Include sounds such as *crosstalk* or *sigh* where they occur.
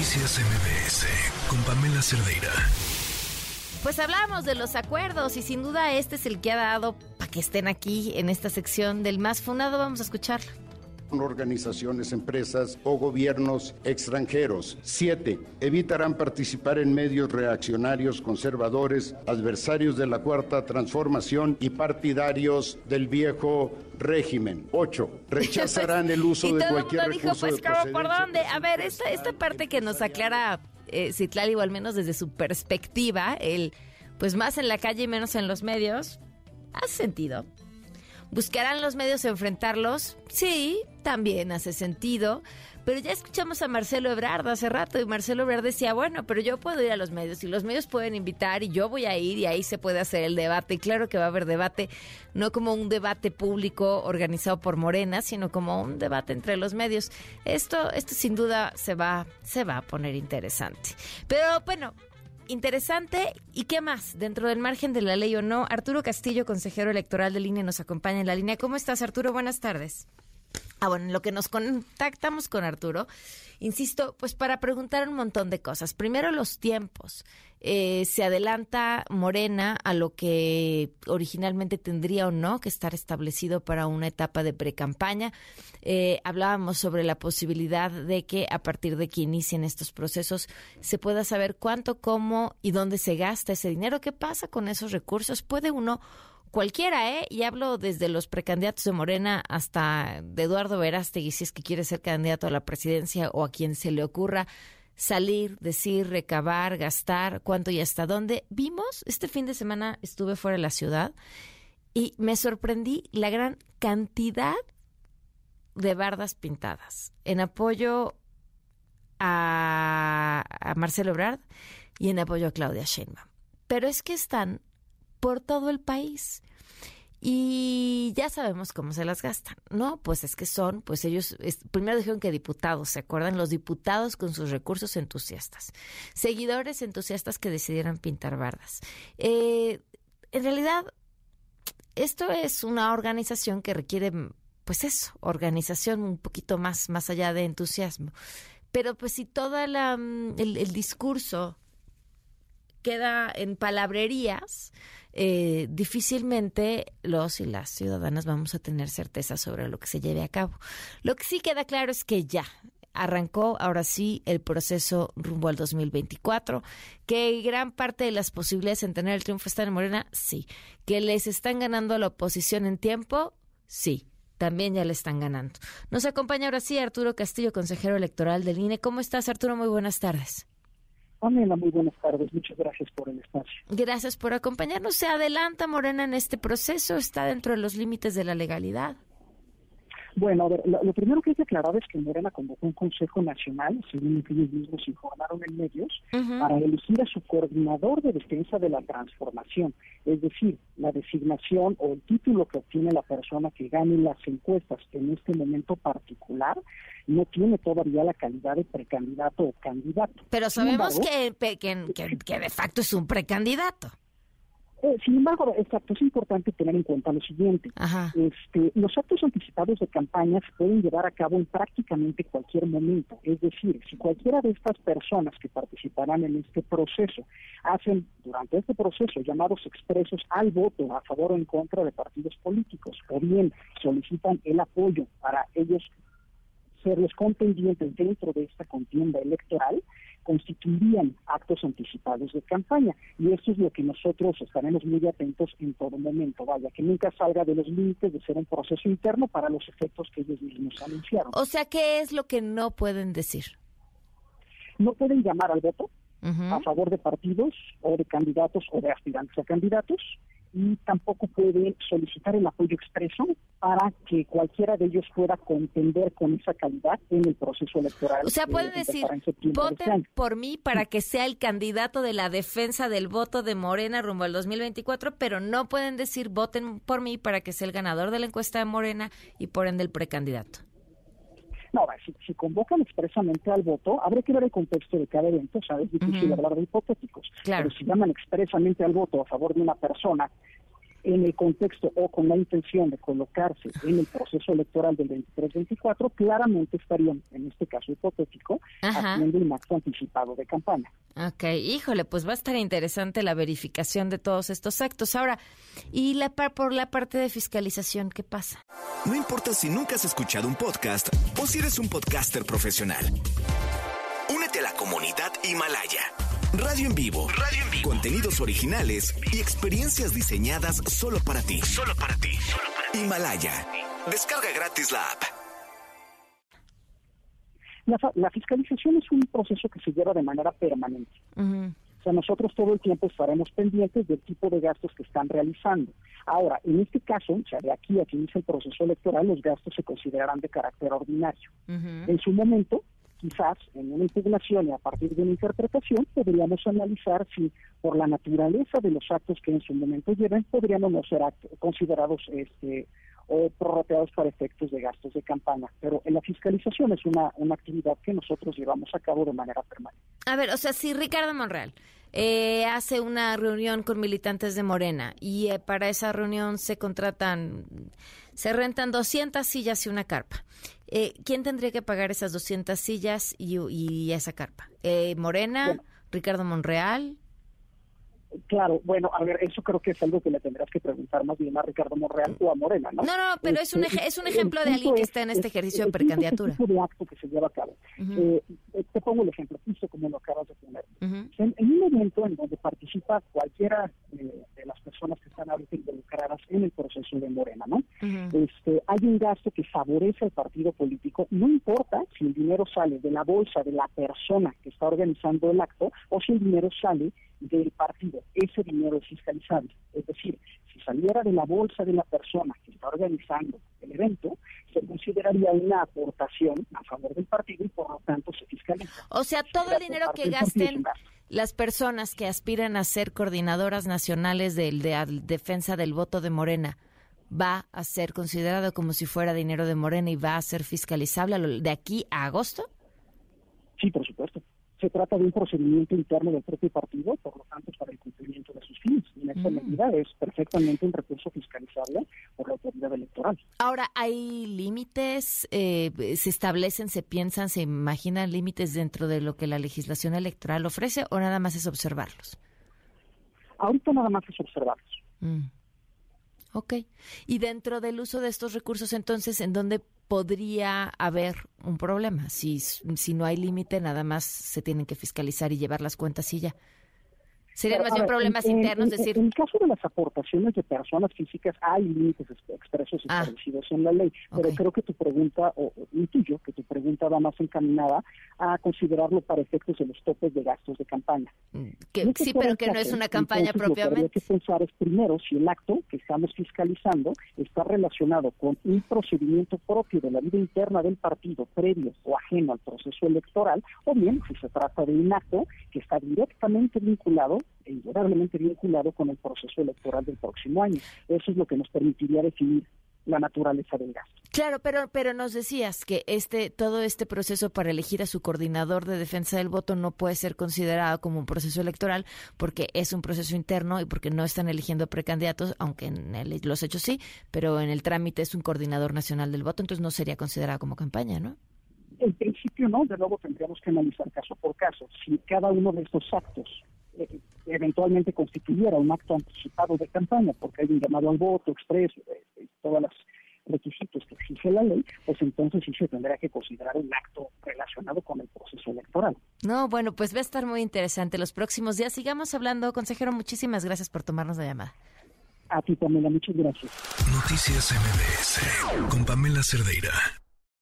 Noticias MBS con Pamela Cerdeira. Pues hablamos de los acuerdos y sin duda este es el que ha dado para que estén aquí en esta sección del más fundado. Vamos a escucharlo organizaciones, empresas o gobiernos extranjeros. Siete, evitarán participar en medios reaccionarios, conservadores, adversarios de la cuarta transformación y partidarios del viejo régimen. Ocho, rechazarán *laughs* el uso de cualquier mundo dijo, pues, ¿por dónde? A ver, esta, esta parte que nos aclara eh, Citlali, o al menos desde su perspectiva, el pues más en la calle y menos en los medios, ¿hace sentido? ¿Buscarán los medios enfrentarlos? Sí, también hace sentido. Pero ya escuchamos a Marcelo Ebrard hace rato y Marcelo Ebrard decía, bueno, pero yo puedo ir a los medios y los medios pueden invitar y yo voy a ir y ahí se puede hacer el debate. Y claro que va a haber debate, no como un debate público organizado por Morena, sino como un debate entre los medios. Esto, esto sin duda se va, se va a poner interesante. Pero bueno, interesante. ¿Y qué más? Dentro del margen de la ley o no, Arturo Castillo, consejero electoral de línea, nos acompaña en la línea. ¿Cómo estás, Arturo? Buenas tardes. Ah, bueno, en lo que nos contactamos con Arturo, insisto, pues para preguntar un montón de cosas. Primero, los tiempos. Eh, se adelanta Morena a lo que originalmente tendría o no que estar establecido para una etapa de precampaña. Eh, hablábamos sobre la posibilidad de que a partir de que inicien estos procesos se pueda saber cuánto, cómo y dónde se gasta ese dinero. ¿Qué pasa con esos recursos? ¿Puede uno cualquiera, ¿eh? Y hablo desde los precandidatos de Morena hasta de Eduardo Verástegui, si es que quiere ser candidato a la presidencia o a quien se le ocurra salir, decir, recabar, gastar, cuánto y hasta dónde. Vimos, este fin de semana estuve fuera de la ciudad y me sorprendí la gran cantidad de bardas pintadas en apoyo a, a Marcelo Ebrard y en apoyo a Claudia Sheinbaum. Pero es que están por todo el país. Y ya sabemos cómo se las gastan, ¿no? Pues es que son, pues ellos, primero dijeron que diputados, ¿se acuerdan? Los diputados con sus recursos entusiastas, seguidores entusiastas que decidieron pintar bardas. Eh, en realidad, esto es una organización que requiere, pues eso, organización un poquito más, más allá de entusiasmo. Pero pues si todo mm, el, el discurso queda en palabrerías, eh, difícilmente los y las ciudadanas vamos a tener certeza sobre lo que se lleve a cabo. Lo que sí queda claro es que ya arrancó ahora sí el proceso rumbo al 2024, que gran parte de las posibilidades en tener el triunfo están en Morena, sí, que les están ganando a la oposición en tiempo, sí. También ya le están ganando. Nos acompaña ahora sí Arturo Castillo, consejero electoral del INE. ¿Cómo estás, Arturo? Muy buenas tardes. Pamela, muy buenas tardes. Muchas gracias por el espacio. Gracias por acompañarnos. ¿Se adelanta Morena en este proceso? ¿Está dentro de los límites de la legalidad? Bueno, a ver, lo, primero que hay que aclarar es que Morena convocó un Consejo Nacional, según ellos mismos informaron en medios, para elegir a su coordinador de defensa de la transformación. Es decir, la designación o el título que obtiene la persona que gane las encuestas en este momento particular no tiene todavía la calidad de precandidato o candidato. Pero sabemos que, que de facto es un precandidato. Eh, sin embargo, exacto, es importante tener en cuenta lo siguiente. Este, los actos anticipados de campaña se pueden llevar a cabo en prácticamente cualquier momento. Es decir, si cualquiera de estas personas que participarán en este proceso hacen durante este proceso llamados expresos al voto a favor o en contra de partidos políticos, o bien solicitan el apoyo para ellos serles contendientes dentro de esta contienda electoral, constituirían actos anticipados de campaña. Y eso es lo que nosotros estaremos muy atentos en todo momento. Vaya, que nunca salga de los límites de ser un proceso interno para los efectos que ellos mismos anunciaron. O sea, ¿qué es lo que no pueden decir? No pueden llamar al voto a favor de partidos o de candidatos o de aspirantes a candidatos y tampoco puede solicitar el apoyo expreso para que cualquiera de ellos pueda contender con esa calidad en el proceso electoral. O sea, puede decir, voten por mí para que sea el candidato de la defensa del voto de Morena rumbo al 2024, pero no pueden decir, voten por mí para que sea el ganador de la encuesta de Morena y por ende el precandidato. No, si, convocan expresamente al voto, habría que ver el contexto de cada evento, ¿sabes? Difícil hablar de hipotéticos. Pero si llaman expresamente al voto a favor de una persona en el contexto o con la intención de colocarse en el proceso electoral del 23-24, claramente estarían, en este caso hipotético, haciendo un acto anticipado de campaña. Ok, híjole, pues va a estar interesante la verificación de todos estos actos. Ahora, ¿y la por la parte de fiscalización qué pasa? No importa si nunca has escuchado un podcast o si eres un podcaster profesional. Únete a la comunidad Himalaya. Radio en vivo. Radio en vivo. Contenidos originales y experiencias diseñadas solo para ti. Solo para ti. Himalaya. Descarga gratis la app. La, fiscalización es un proceso que se lleva de manera permanente. O sea, nosotros todo el tiempo estaremos pendientes del tipo de gastos que están realizando. Ahora, en este caso, o sea, de aquí a que inicia el proceso electoral, los gastos se considerarán de carácter ordinario. En su momento, quizás en una impugnación y a partir de una interpretación podríamos analizar si por la naturaleza de los actos que en su momento lleven podríamos no ser considerados este o prorrateados para efectos de gastos de campaña. Pero en la fiscalización es una, una actividad que nosotros llevamos a cabo de manera permanente. A ver, o sea, si Ricardo Monreal eh, hace una reunión con militantes de Morena y eh, para esa reunión se contratan, se rentan 200 sillas y una carpa. Eh, ¿Quién tendría que pagar esas 200 sillas y, esa carpa? ¿Morena? ¿Ricardo Monreal? Claro, bueno, a ver, eso creo que es algo que le tendrás que preguntar más bien a Ricardo Monreal o a Morena, ¿no? No, no, pero es un, es un ejemplo de alguien que está en este ejercicio de precandidatura. Es de acto que se lleva a cabo. Eh, eh, te pongo el ejemplo, justo como lo acabas de poner. en, un evento en donde participa cualquiera de, las personas que están ahorita en el proceso de Morena, ¿no? este, hay un gasto que favorece al partido político, no importa si el dinero sale de la bolsa de la persona que está organizando el acto o si el dinero sale del partido. Ese dinero es fiscalizable. Es decir, si saliera de la bolsa de la persona que está organizando el evento, se consideraría una aportación a favor del partido y por lo tanto se fiscaliza. O sea, todo el dinero que gasten las personas que aspiran a ser coordinadoras nacionales de, de defensa del voto de Morena va a ser considerado como si fuera dinero de Morena y va a ser fiscalizable de aquí a agosto? Sí, se trata de un procedimiento interno del propio partido, por lo tanto, para el cumplimiento de sus fines. Y en esta mm. medida es perfectamente un recurso fiscalizable por la autoridad electoral. Ahora, ¿hay límites? Eh, ¿Se establecen, se piensan, se imaginan límites dentro de lo que la legislación electoral ofrece o nada más es observarlos? Ahorita nada más es observarlos. Mm. Ok. Y dentro del uso de estos recursos, entonces, ¿en dónde podría haber un problema? Si, si no hay límite, nada más se tienen que fiscalizar y llevar las cuentas y ya. Serían más bien problemas internos, en, decir... En el caso de las aportaciones de personas físicas hay límites expresos ah. establecidos en la ley, pero creo que tu pregunta, o intuyo que tu pregunta va más encaminada a considerarlo para efectos de los topes de gastos de campaña. Que, sí, pero que no es una campaña propiamente. Lo que hay que pensar es primero si el acto que estamos fiscalizando está relacionado con un procedimiento propio de la vida interna del partido previo o ajeno al proceso electoral, o bien si se trata de un acto que está directamente vinculado indudablemente vinculado con el proceso electoral del próximo año. Eso es lo que nos permitiría definir la naturaleza del gasto. Claro, pero pero nos decías que este todo este proceso para elegir a su coordinador de defensa del voto no puede ser considerado como un proceso electoral porque es un proceso interno y porque no están eligiendo precandidatos, aunque en los hechos sí, pero en el trámite es un coordinador nacional del voto, entonces no sería considerado como campaña, ¿no? En principio no, de nuevo tendríamos que analizar caso por caso. Si cada uno de estos actos eventualmente constituyera un acto anticipado de campaña, porque hay un llamado al voto expreso, eh, todos los requisitos que exige la ley, pues entonces sí se tendrá que considerar un acto relacionado con el proceso electoral. No, bueno, pues va a estar muy interesante los próximos días. Sigamos hablando, consejero, muchísimas gracias por tomarnos la llamada. A ti, Pamela, muchas gracias. Noticias MBS con Pamela Cerdeira.